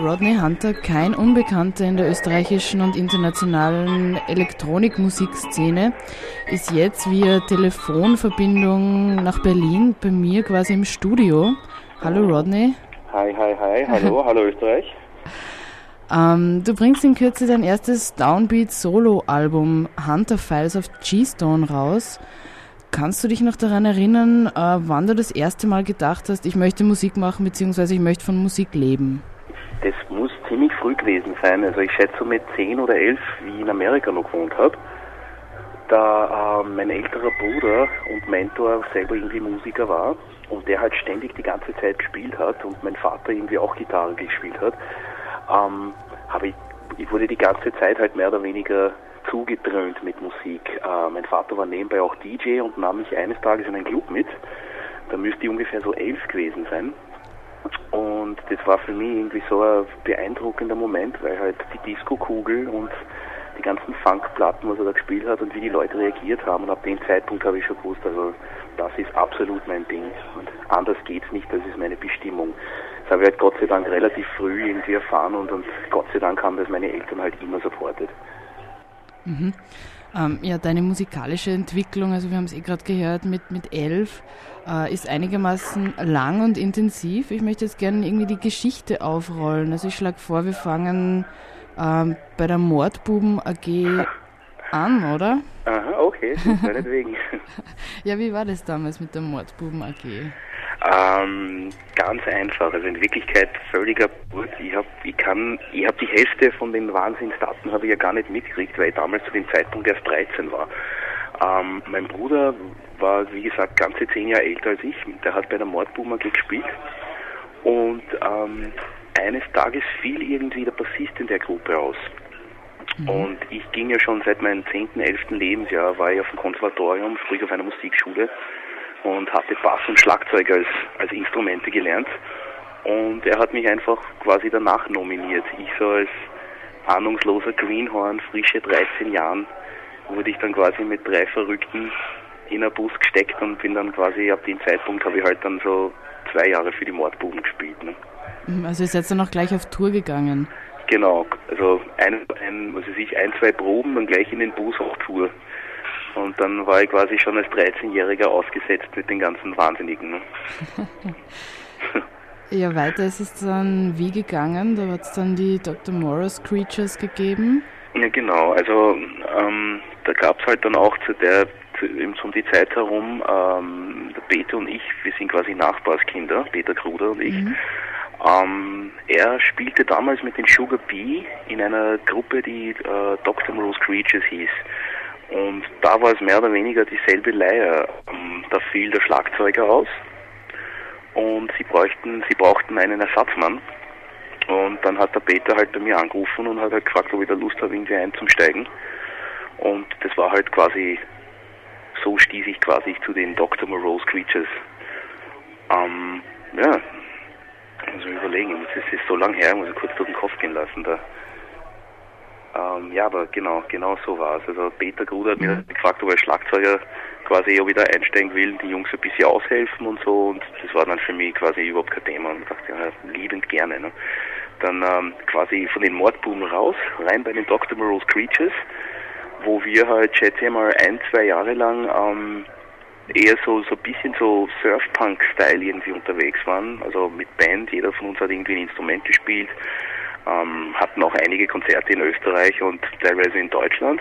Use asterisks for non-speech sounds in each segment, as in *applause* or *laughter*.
Rodney Hunter, kein Unbekannter in der österreichischen und internationalen Elektronikmusikszene, ist jetzt via Telefonverbindung nach Berlin bei mir quasi im Studio. Hallo Rodney. Hi, hi, hi. Hallo, *laughs* hallo Österreich. Ähm, du bringst in Kürze dein erstes Downbeat-Solo-Album Hunter Files of G-Stone raus. Kannst du dich noch daran erinnern, äh, wann du das erste Mal gedacht hast, ich möchte Musik machen, beziehungsweise ich möchte von Musik leben? Das muss ziemlich früh gewesen sein. Also ich schätze mit 10 oder 11, wie ich in Amerika noch gewohnt habe. Da äh, mein älterer Bruder und Mentor selber irgendwie Musiker war und der halt ständig die ganze Zeit gespielt hat und mein Vater irgendwie auch Gitarre gespielt hat, ähm, habe ich, ich wurde die ganze Zeit halt mehr oder weniger zugedröhnt mit Musik. Äh, mein Vater war nebenbei auch DJ und nahm mich eines Tages in einen Club mit. Da müsste ich ungefähr so elf gewesen sein. Und das war für mich irgendwie so ein beeindruckender Moment, weil halt die Disco-Kugel und die ganzen Funkplatten, was er da gespielt hat und wie die Leute reagiert haben. Und ab dem Zeitpunkt habe ich schon gewusst, also das ist absolut mein Ding. Und anders geht's nicht, das ist meine Bestimmung. Das habe ich halt Gott sei Dank relativ früh irgendwie erfahren und, und Gott sei Dank haben das meine Eltern halt immer supportet. Mhm. Ähm, ja, deine musikalische Entwicklung, also wir haben es eh gerade gehört, mit, mit elf, äh, ist einigermaßen lang und intensiv. Ich möchte jetzt gerne irgendwie die Geschichte aufrollen. Also ich schlage vor, wir fangen ähm, bei der Mordbuben AG an, oder? Aha, okay, meinetwegen. *laughs* ja, wie war das damals mit der Mordbuben AG? Ähm, ganz einfach, also in Wirklichkeit völliger Brut. Ich habe ich kann, ich habe die Hälfte von den Wahnsinnsdaten habe ich ja gar nicht mitgekriegt, weil ich damals zu dem Zeitpunkt erst 13 war. Ähm, mein Bruder war, wie gesagt, ganze zehn Jahre älter als ich. Der hat bei der AG gespielt und ähm, eines Tages fiel irgendwie der Bassist in der Gruppe aus. Mhm. Und ich ging ja schon seit meinem 10., 11. Lebensjahr, war ich auf dem Konservatorium, sprich auf einer Musikschule und hatte Bass und Schlagzeug als, als Instrumente gelernt. Und er hat mich einfach quasi danach nominiert. Ich so als ahnungsloser Greenhorn, frische 13 Jahren, wurde ich dann quasi mit drei Verrückten in einen Bus gesteckt und bin dann quasi ab dem Zeitpunkt habe ich halt dann so zwei Jahre für die Mordbuben gespielt. Ne? Mhm, also ihr seid dann auch gleich auf Tour gegangen? Genau, also ein, ein, was weiß ich, ein, zwei Proben, dann gleich in den Bus auf Tour. Und dann war ich quasi schon als 13-Jähriger ausgesetzt mit den ganzen Wahnsinnigen. Ne? *laughs* ja, weiter ist es dann wie gegangen? Da hat es dann die Dr. Morris Creatures gegeben. Ja, genau. Also ähm, da gab es halt dann auch zu der um die Zeit herum, ähm, der Peter und ich, wir sind quasi Nachbarskinder, Peter Kruder und ich. Mhm. Ähm, er spielte damals mit den Sugar Bee in einer Gruppe, die äh, Dr. Morose Creatures hieß. Und da war es mehr oder weniger dieselbe Leier. Ähm, da fiel der Schlagzeuger aus und sie bräuchten, sie brauchten einen Ersatzmann. Und dann hat der Peter halt bei mir angerufen und hat halt gefragt, ob ich da Lust habe, irgendwie einzusteigen. Und das war halt quasi, so stieß ich quasi zu den Dr. Morose Creatures. Ähm, ja, muss ich überlegen, das ist so lang her, muss ich kurz durch den Kopf gehen lassen. Da ähm, ja, aber genau, genau so war es. Also Peter Gruder hat mir mhm. gefragt, ob er Schlagzeuger quasi auch wieder einsteigen will, die Jungs ein bisschen aushelfen und so und das war dann für mich quasi überhaupt kein Thema und ich dachte, ja, liebend gerne. Ne? Dann ähm, quasi von den Mordbuben raus, rein bei den Dr. Morose Creatures, wo wir halt, schätze ich mal, ein, zwei Jahre lang ähm, eher so, so ein bisschen so Surf-Punk-Style irgendwie unterwegs waren, also mit Band, jeder von uns hat irgendwie ein Instrument gespielt, ähm, hatten auch einige Konzerte in Österreich und teilweise in Deutschland.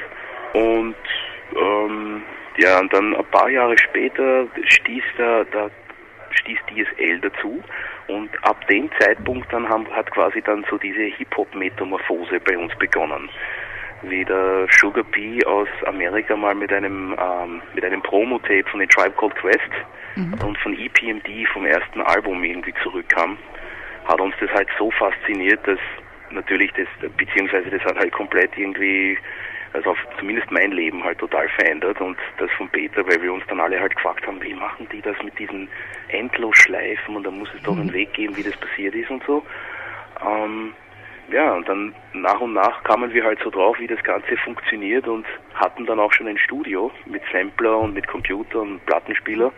Und ähm, ja, und dann ein paar Jahre später stieß der, der stieß DSL dazu und ab dem Zeitpunkt dann haben, hat quasi dann so diese Hip-Hop-Metamorphose bei uns begonnen. Wie der Sugar P aus Amerika mal mit einem ähm, mit einem Promo-Tape von den Tribe Called Quest mhm. und von EPMD vom ersten Album irgendwie zurückkam, hat uns das halt so fasziniert, dass natürlich das, beziehungsweise das hat halt komplett irgendwie, also auf, zumindest mein Leben halt total verändert und das von Peter, weil wir uns dann alle halt gefragt haben, wie machen die das mit diesen Endlosschleifen und da muss es doch einen mhm. Weg geben, wie das passiert ist und so. Ähm, ja, und dann nach und nach kamen wir halt so drauf, wie das Ganze funktioniert und hatten dann auch schon ein Studio mit Sampler und mit Computer und Plattenspieler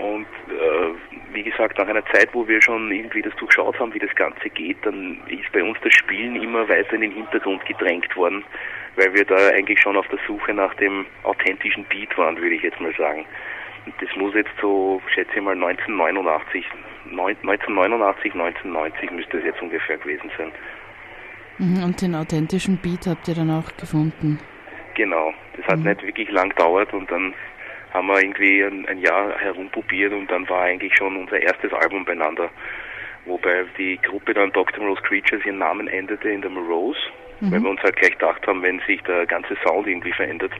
Und äh, wie gesagt, nach einer Zeit, wo wir schon irgendwie das durchschaut haben, wie das Ganze geht, dann ist bei uns das Spielen immer weiter in den Hintergrund gedrängt worden, weil wir da eigentlich schon auf der Suche nach dem authentischen Beat waren, würde ich jetzt mal sagen. Und das muss jetzt so, schätze ich mal, 1989, 1989, 1990 müsste es jetzt ungefähr gewesen sein. Mhm, und den authentischen Beat habt ihr dann auch gefunden? Genau, das hat mhm. nicht wirklich lang gedauert und dann haben wir irgendwie ein, ein, Jahr herumprobiert und dann war eigentlich schon unser erstes Album beieinander. Wobei die Gruppe dann Dr. Morose Creatures ihren Namen änderte in The Morose, mhm. weil wir uns halt gleich gedacht haben, wenn sich der ganze Sound irgendwie verändert,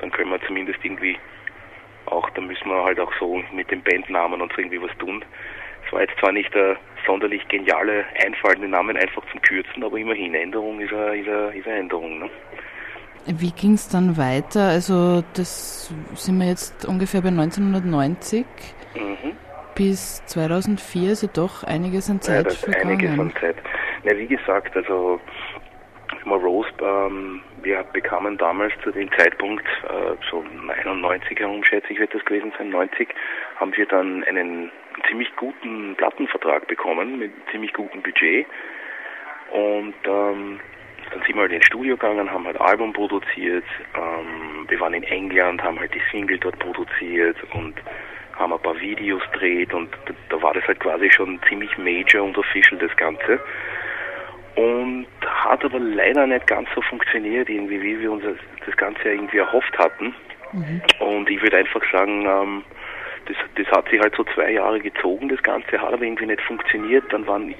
dann können wir zumindest irgendwie auch, dann müssen wir halt auch so mit dem Bandnamen uns irgendwie was tun. Es war jetzt zwar nicht der sonderlich geniale Einfall, den Namen einfach zum Kürzen, aber immerhin, Änderung ist eine, ist eine, ist eine Änderung. Ne? Wie ging es dann weiter? Also das sind wir jetzt ungefähr bei 1990 mhm. bis 2004, also doch einiges an Zeit ja, das vergangen. Einiges an Zeit. Ja, wie gesagt, also Morose, ähm, wir bekamen damals zu dem Zeitpunkt, äh, so 91 herum schätze ich, wird das gewesen sein, 90, haben wir dann einen ziemlich guten Plattenvertrag bekommen mit ziemlich gutem Budget und ähm, dann sind wir halt ins Studio gegangen, haben halt Album produziert. Ähm, wir waren in England, haben halt die Single dort produziert und haben ein paar Videos gedreht und da, da war das halt quasi schon ziemlich major und official das Ganze. Und hat aber leider nicht ganz so funktioniert, irgendwie, wie wir uns das Ganze irgendwie erhofft hatten. Mhm. Und ich würde einfach sagen, ähm, das, das hat sich halt so zwei Jahre gezogen, das Ganze hat aber irgendwie nicht funktioniert. Dann waren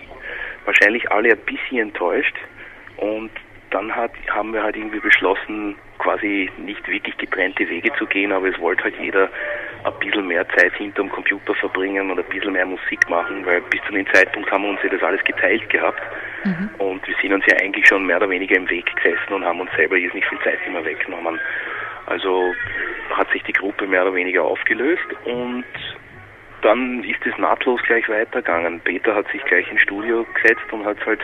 wahrscheinlich alle ein bisschen enttäuscht. Und dann hat, haben wir halt irgendwie beschlossen, quasi nicht wirklich getrennte Wege zu gehen, aber es wollte halt jeder ein bisschen mehr Zeit hinterm Computer verbringen und ein bisschen mehr Musik machen, weil bis zu dem Zeitpunkt haben wir uns ja das alles geteilt gehabt mhm. und wir sind uns ja eigentlich schon mehr oder weniger im Weg gesessen und haben uns selber jetzt nicht viel Zeit immer weggenommen. Also hat sich die Gruppe mehr oder weniger aufgelöst und dann ist es nahtlos gleich weitergegangen. Peter hat sich gleich ins Studio gesetzt und hat halt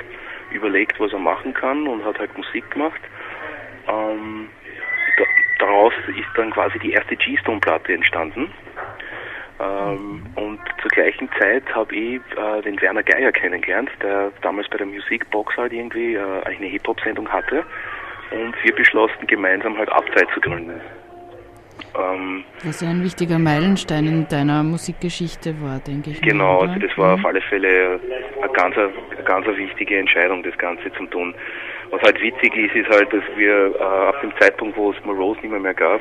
überlegt, was er machen kann und hat halt Musik gemacht. Ähm, da, daraus ist dann quasi die erste G-Stone-Platte entstanden. Ähm, und zur gleichen Zeit habe ich äh, den Werner Geier kennengelernt, der damals bei der Musikbox halt irgendwie äh, eine Hip-Hop-Sendung hatte. Und wir beschlossen, gemeinsam halt Upside zu gründen. Ähm, Was ja ein wichtiger Meilenstein in deiner Musikgeschichte war, denke ich. Genau, also das war auf mhm. alle Fälle eine ganz, eine ganz wichtige Entscheidung, das Ganze zu tun. Was halt witzig ist, ist halt, dass wir äh, ab dem Zeitpunkt, wo es Morose nicht mehr, mehr gab,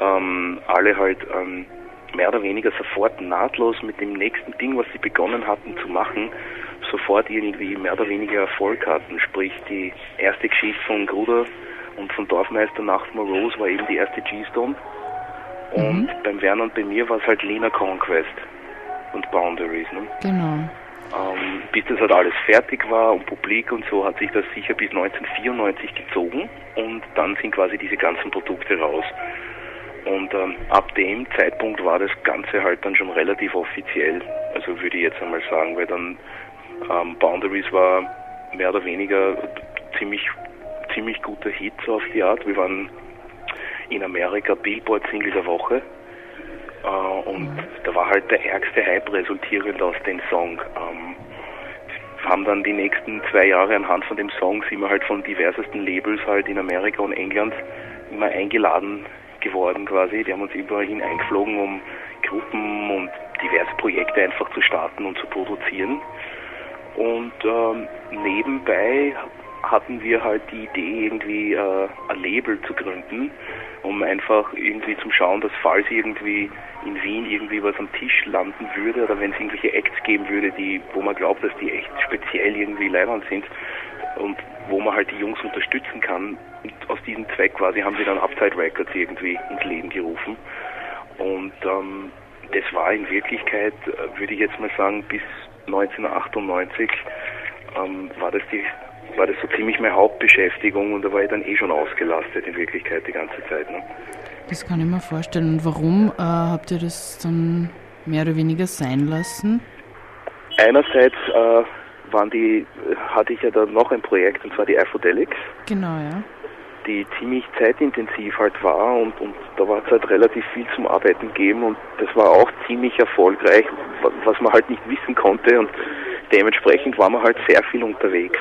ähm, alle halt ähm, mehr oder weniger sofort nahtlos mit dem nächsten Ding, was sie begonnen hatten zu machen, sofort irgendwie mehr oder weniger Erfolg hatten. Sprich, die erste Geschichte von Gruder und von Dorfmeister nach Morose war eben die erste G-Stone. Und mhm. beim Werner und bei mir war es halt Lena Conquest und Boundaries. Ne? Genau. Ähm, bis das halt alles fertig war und publik und so hat sich das sicher bis 1994 gezogen und dann sind quasi diese ganzen Produkte raus. Und ähm, ab dem Zeitpunkt war das Ganze halt dann schon relativ offiziell. Also würde ich jetzt einmal sagen, weil dann ähm, Boundaries war mehr oder weniger ziemlich ziemlich guter Hit so auf die Art. Wir waren in Amerika Billboard-Single der Woche. Äh, und mhm. da war halt der ärgste Hype resultierend aus dem Song. Ähm, haben dann die nächsten zwei Jahre anhand von dem Song sind wir halt von diversesten Labels halt in Amerika und England immer eingeladen geworden quasi. Die haben uns überall hin eingeflogen, um Gruppen und diverse Projekte einfach zu starten und zu produzieren. Und ähm, nebenbei hatten wir halt die Idee, irgendwie äh, ein Label zu gründen, um einfach irgendwie zum Schauen, dass falls irgendwie in Wien irgendwie was am Tisch landen würde oder wenn es irgendwelche Acts geben würde, die, wo man glaubt, dass die echt speziell irgendwie leibend sind und wo man halt die Jungs unterstützen kann. Und aus diesem Zweck quasi haben sie dann Upside Records irgendwie ins Leben gerufen. Und ähm, das war in Wirklichkeit, äh, würde ich jetzt mal sagen, bis 1998 ähm, war das die war das so ziemlich meine Hauptbeschäftigung und da war ich dann eh schon ausgelastet in Wirklichkeit die ganze Zeit. Ne? Das kann ich mir vorstellen. Und warum äh, habt ihr das dann mehr oder weniger sein lassen? Einerseits äh, waren die, hatte ich ja dann noch ein Projekt und zwar die Aphodelics. Genau, ja. die ziemlich zeitintensiv halt war und, und da war es halt relativ viel zum Arbeiten gegeben und das war auch ziemlich erfolgreich, was man halt nicht wissen konnte und dementsprechend war man halt sehr viel unterwegs.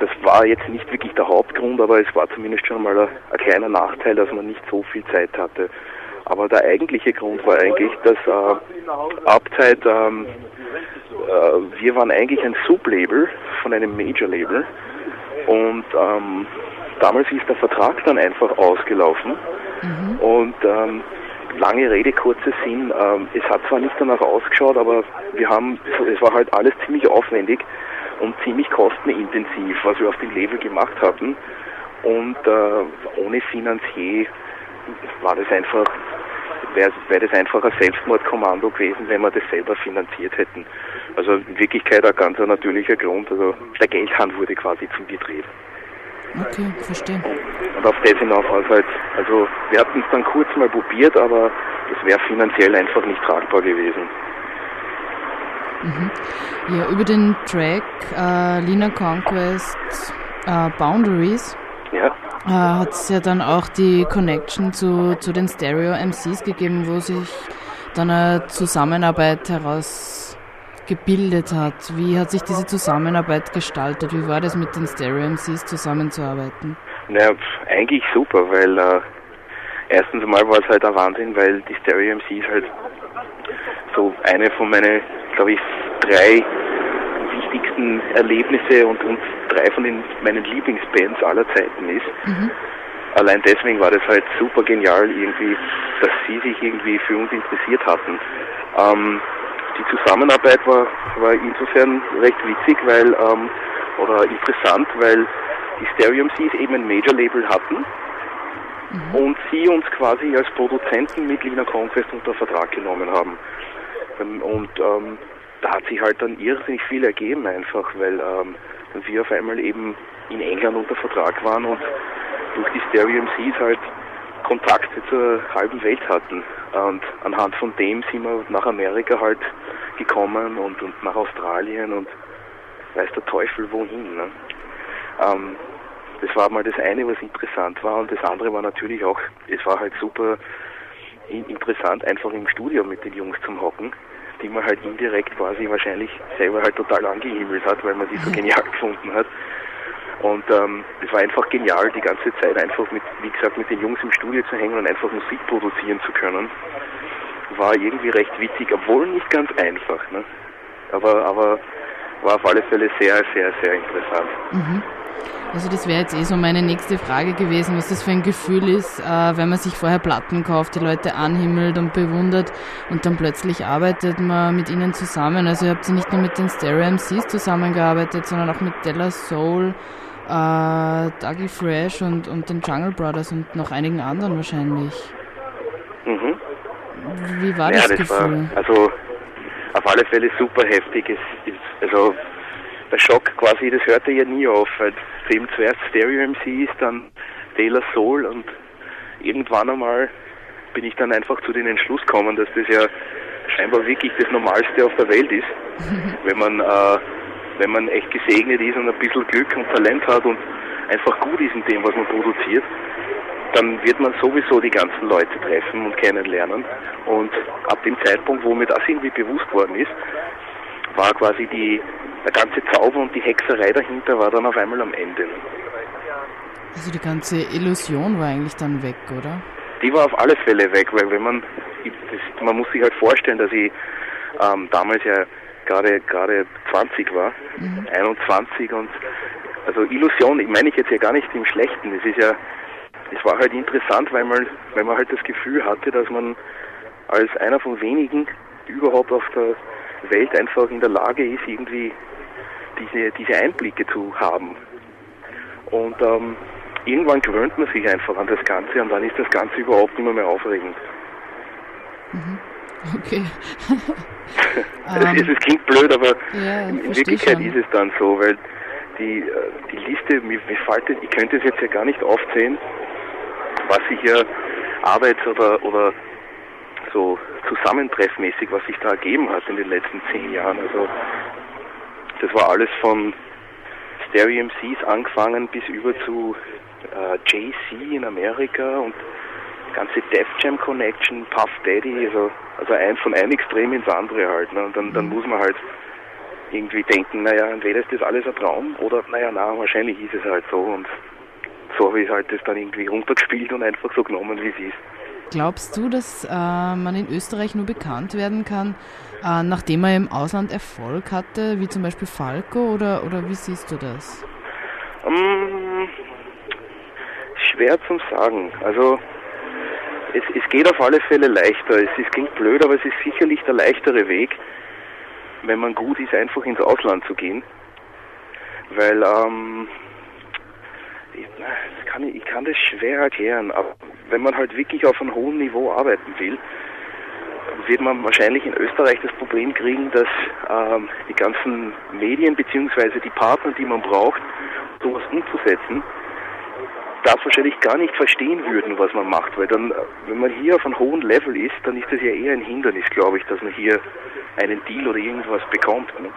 Das war jetzt nicht wirklich der Hauptgrund, aber es war zumindest schon mal ein, ein kleiner Nachteil, dass man nicht so viel Zeit hatte. Aber der eigentliche Grund war eigentlich, dass äh, Abzeit, ähm, äh, wir waren eigentlich ein Sublabel von einem Major-Label und ähm, damals ist der Vertrag dann einfach ausgelaufen mhm. und ähm, lange Rede, kurzer Sinn, ähm, es hat zwar nicht danach ausgeschaut, aber wir haben, es war halt alles ziemlich aufwendig und ziemlich kostenintensiv, was wir auf dem Level gemacht hatten und äh, ohne Finanzier war das einfach, wäre wär das einfach ein Selbstmordkommando gewesen, wenn wir das selber finanziert hätten. Also in Wirklichkeit ein ganz natürlicher Grund, also der Geldhahn wurde quasi zugedreht. Okay, verstehe. Und auf das hinauf halt, also wir hatten es dann kurz mal probiert, aber es wäre finanziell einfach nicht tragbar gewesen. Mhm. Ja, über den Track äh, Lina Conquest äh, Boundaries ja. äh, hat es ja dann auch die Connection zu, zu den Stereo MCs gegeben, wo sich dann eine Zusammenarbeit heraus gebildet hat. Wie hat sich diese Zusammenarbeit gestaltet? Wie war das mit den Stereo MCs zusammenzuarbeiten? Naja, eigentlich super, weil äh, erstens einmal war es halt ein Wahnsinn, weil die Stereo MCs halt so eine von meinen, glaube ich, drei wichtigsten Erlebnisse und, und drei von den meinen Lieblingsbands aller Zeiten ist. Mhm. Allein deswegen war das halt super genial irgendwie, dass sie sich irgendwie für uns interessiert hatten. Ähm, die Zusammenarbeit war, war insofern recht witzig, weil, ähm, oder interessant, weil die Stereo MCs eben ein Major-Label hatten mhm. und sie uns quasi als Produzenten mit Lina Conquest unter Vertrag genommen haben. Ähm, und ähm, da hat sich halt dann irrsinnig viel ergeben einfach, weil ähm, wir auf einmal eben in England unter Vertrag waren und durch die Stereo MCs halt Kontakte zur halben Welt hatten. Und anhand von dem sind wir nach Amerika halt gekommen und, und nach Australien und weiß der Teufel wohin. Ne? Ähm, das war mal das eine, was interessant war und das andere war natürlich auch, es war halt super interessant, einfach im Studio mit den Jungs zu hocken, die man halt indirekt quasi wahrscheinlich selber halt total angehimmelt hat, weil man sie so genial *laughs* gefunden hat. Und ähm, es war einfach genial, die ganze Zeit einfach mit, wie gesagt, mit den Jungs im Studio zu hängen und einfach Musik produzieren zu können. War irgendwie recht witzig, obwohl nicht ganz einfach. Ne? Aber, aber war auf alle Fälle sehr, sehr, sehr interessant. Mhm. Also das wäre jetzt eh so meine nächste Frage gewesen, was das für ein Gefühl ist, äh, wenn man sich vorher Platten kauft, die Leute anhimmelt und bewundert und dann plötzlich arbeitet man mit ihnen zusammen. Also ihr habt ja nicht nur mit den Stereo MCs zusammengearbeitet, sondern auch mit Della Soul, äh, Dougie Fresh und, und den Jungle Brothers und noch einigen anderen wahrscheinlich. Mhm. Wie war ja, das, das Gefühl? War, also auf alle Fälle super heftig. Es, also der Schock quasi, das hörte ja nie auf. Weil eben zuerst Stereo MCs, dann Taylor Soul und irgendwann einmal bin ich dann einfach zu dem Entschluss gekommen, dass das ja scheinbar wirklich das Normalste auf der Welt ist, *laughs* wenn man äh, wenn man echt gesegnet ist und ein bisschen Glück und Talent hat und einfach gut ist in dem, was man produziert, dann wird man sowieso die ganzen Leute treffen und kennenlernen. Und ab dem Zeitpunkt, wo mir das irgendwie bewusst worden ist, war quasi die, der ganze Zauber und die Hexerei dahinter war dann auf einmal am Ende. Also die ganze Illusion war eigentlich dann weg, oder? Die war auf alle Fälle weg, weil wenn man, das, man muss sich halt vorstellen, dass ich ähm, damals ja gerade gerade 20 war, mhm. 21 und also Illusion, ich meine ich jetzt ja gar nicht im Schlechten. Es ist ja, es war halt interessant, weil man, weil man halt das Gefühl hatte, dass man als einer von wenigen überhaupt auf der Welt einfach in der Lage ist, irgendwie diese, diese Einblicke zu haben. Und ähm, irgendwann gewöhnt man sich einfach an das Ganze und dann ist das Ganze überhaupt nicht mehr, aufregend. Mhm. Okay. *laughs* es, es, klingt blöd, aber *laughs* ja, in Wirklichkeit ist es dann so, weil die, äh, die Liste, mir, mir fällt, ich könnte es jetzt ja gar nicht aufzählen, was sich ja Arbeits- oder, oder so zusammentreffmäßig, was sich da ergeben hat in den letzten zehn Jahren. Also das war alles von Stereo MCs angefangen bis über zu äh, JC in Amerika und ganze Def Jam Connection, Puff Daddy, also, also ein, von einem Extrem ins andere halt. Ne? Und dann, dann muss man halt irgendwie denken, naja, entweder ist das alles ein Traum oder naja, na, wahrscheinlich ist es halt so und so habe ich halt das dann irgendwie runtergespielt und einfach so genommen, wie es ist. Glaubst du, dass äh, man in Österreich nur bekannt werden kann, äh, nachdem er im Ausland Erfolg hatte, wie zum Beispiel Falco, oder, oder wie siehst du das? Um, schwer zum sagen. Also es, es geht auf alle Fälle leichter. Es, es klingt blöd, aber es ist sicherlich der leichtere Weg, wenn man gut ist, einfach ins Ausland zu gehen. Weil, ähm, ich, kann, ich kann das schwer erklären, aber wenn man halt wirklich auf einem hohen Niveau arbeiten will, wird man wahrscheinlich in Österreich das Problem kriegen, dass ähm, die ganzen Medien bzw. die Partner, die man braucht, sowas umzusetzen, das wahrscheinlich gar nicht verstehen würden, was man macht, weil dann, wenn man hier auf einem hohen Level ist, dann ist das ja eher ein Hindernis, glaube ich, dass man hier einen Deal oder irgendwas bekommt, ne?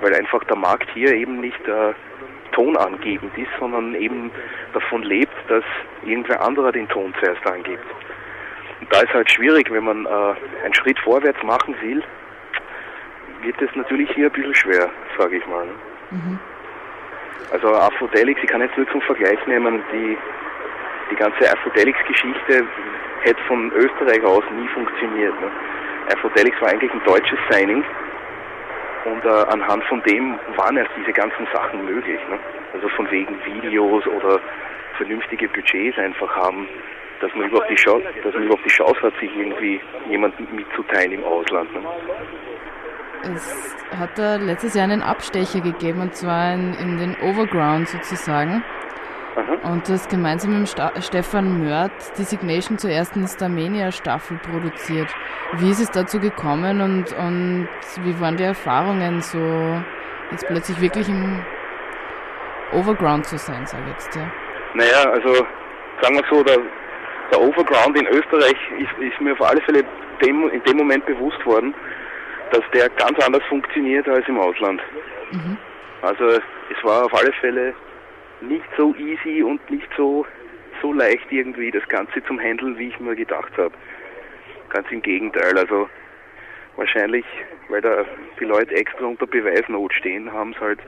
weil einfach der Markt hier eben nicht äh, tonangebend ist, sondern eben davon lebt, dass irgendwer anderer den Ton zuerst angibt. Und da ist halt schwierig, wenn man äh, einen Schritt vorwärts machen will, wird es natürlich hier ein bisschen schwer, sage ich mal. Ne? Mhm. Also Aphrodelics, ich kann jetzt nur zum Vergleich nehmen, die, die ganze Aphrodelics-Geschichte hätte von Österreich aus nie funktioniert. Ne? Aphrodelics war eigentlich ein deutsches Signing und äh, anhand von dem waren erst diese ganzen Sachen möglich. Ne? Also von wegen Videos oder vernünftige Budgets einfach haben, dass man überhaupt die Chance, dass man überhaupt die Chance hat, sich irgendwie jemanden mitzuteilen im Ausland. Ne? Es hat da letztes Jahr einen Abstecher gegeben, und zwar in, in den Overground sozusagen. Und das gemeinsam mit Sta Stefan Mörd Designation zur ersten Starmania-Staffel produziert. Wie ist es dazu gekommen und, und wie waren die Erfahrungen, so jetzt plötzlich wirklich im Overground zu sein, sage ich jetzt, ja? Naja, also sagen wir so, der, der Overground in Österreich ist, ist mir auf alle Fälle dem, in dem Moment bewusst worden, dass der ganz anders funktioniert als im Ausland. Mhm. Also es war auf alle Fälle nicht so easy und nicht so so leicht irgendwie das Ganze zum Handeln, wie ich mir gedacht habe. Ganz im Gegenteil. Also wahrscheinlich, weil da die Leute extra unter Beweisnot stehen, haben es halt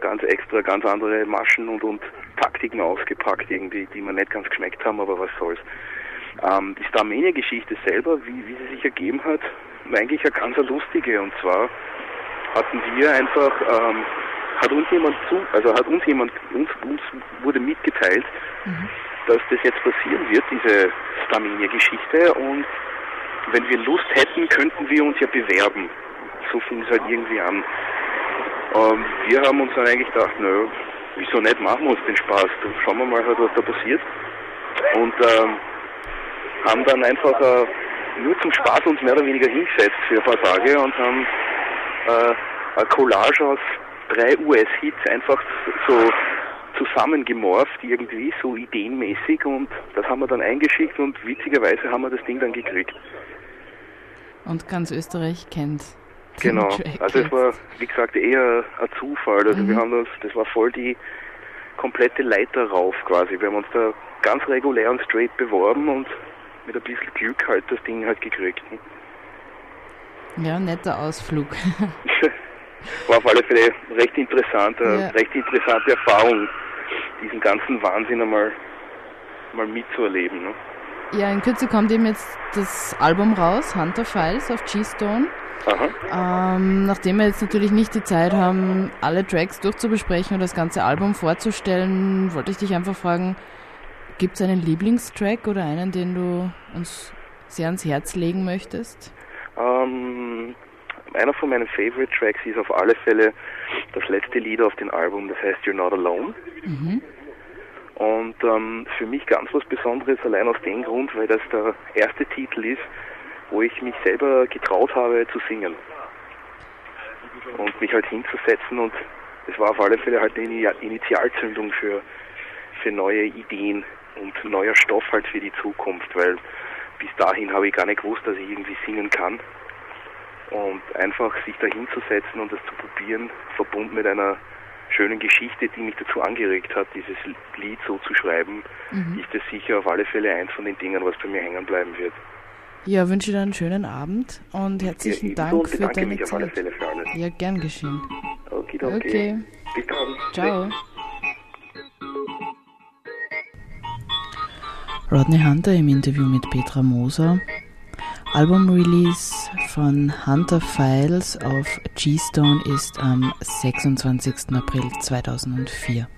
ganz extra, ganz andere Maschen und, und Taktiken ausgepackt irgendwie, die mir nicht ganz geschmeckt haben, aber was soll's. Ähm, die Starmania-Geschichte selber, wie, wie sie sich ergeben hat, war eigentlich eine ganz lustige. Und zwar hatten wir einfach, ähm, hat uns jemand zu, also hat uns jemand, uns, uns wurde mitgeteilt, mhm. dass das jetzt passieren wird, diese Starmania-Geschichte. Und wenn wir Lust hätten, könnten wir uns ja bewerben. So fing es halt irgendwie an. Ähm, wir haben uns dann eigentlich gedacht, nö, wieso nicht, machen wir uns den Spaß. Dann schauen wir mal halt, was da passiert. Und ähm, haben dann einfach äh, nur zum Spaß uns mehr oder weniger hingesetzt für ein paar Tage und haben äh, eine Collage aus drei US-Hits einfach so zusammengemorft irgendwie, so ideenmäßig und das haben wir dann eingeschickt und witzigerweise haben wir das Ding dann gekriegt. Und ganz Österreich kennt. Genau, also es war, wie gesagt, eher ein Zufall. Also mhm. wir haben das, das war voll die komplette Leiter rauf quasi. Wir haben uns da ganz regulär und straight beworben und mit ein bisschen Glück halt das Ding halt gekriegt. Ja, netter Ausflug. *laughs* War auf alle Fälle recht interessant, eine ja. recht interessante Erfahrung, diesen ganzen Wahnsinn einmal mal mitzuerleben. Ne? Ja, in Kürze kommt eben jetzt das Album raus, Hunter Files auf G-Stone. Ähm, nachdem wir jetzt natürlich nicht die Zeit haben, alle Tracks durchzubesprechen und das ganze Album vorzustellen, wollte ich dich einfach fragen, Gibt es einen Lieblingstrack oder einen, den du uns sehr ans Herz legen möchtest? Ähm, einer von meinen Favorite Tracks ist auf alle Fälle das letzte Lied auf dem Album, das heißt You're Not Alone. Mhm. Und ähm, für mich ganz was Besonderes, allein aus dem Grund, weil das der erste Titel ist, wo ich mich selber getraut habe zu singen. Und mich halt hinzusetzen und es war auf alle Fälle halt eine Initialzündung für, für neue Ideen und neuer Stoff halt für die Zukunft, weil bis dahin habe ich gar nicht gewusst, dass ich irgendwie singen kann. Und einfach sich da hinzusetzen und das zu probieren, verbunden mit einer schönen Geschichte, die mich dazu angeregt hat, dieses Lied so zu schreiben, mhm. ist das sicher auf alle Fälle eins von den Dingen, was bei mir hängen bleiben wird. Ja, wünsche dir einen schönen Abend und herzlichen ja, Dank für deine mich Zeit. Auf alle Fälle für alles. Ja, gern geschehen. Okay, okay. okay. Bis dann. Ciao. Rodney Hunter im Interview mit Petra Moser. Album-Release von Hunter Files auf G-Stone ist am 26. April 2004.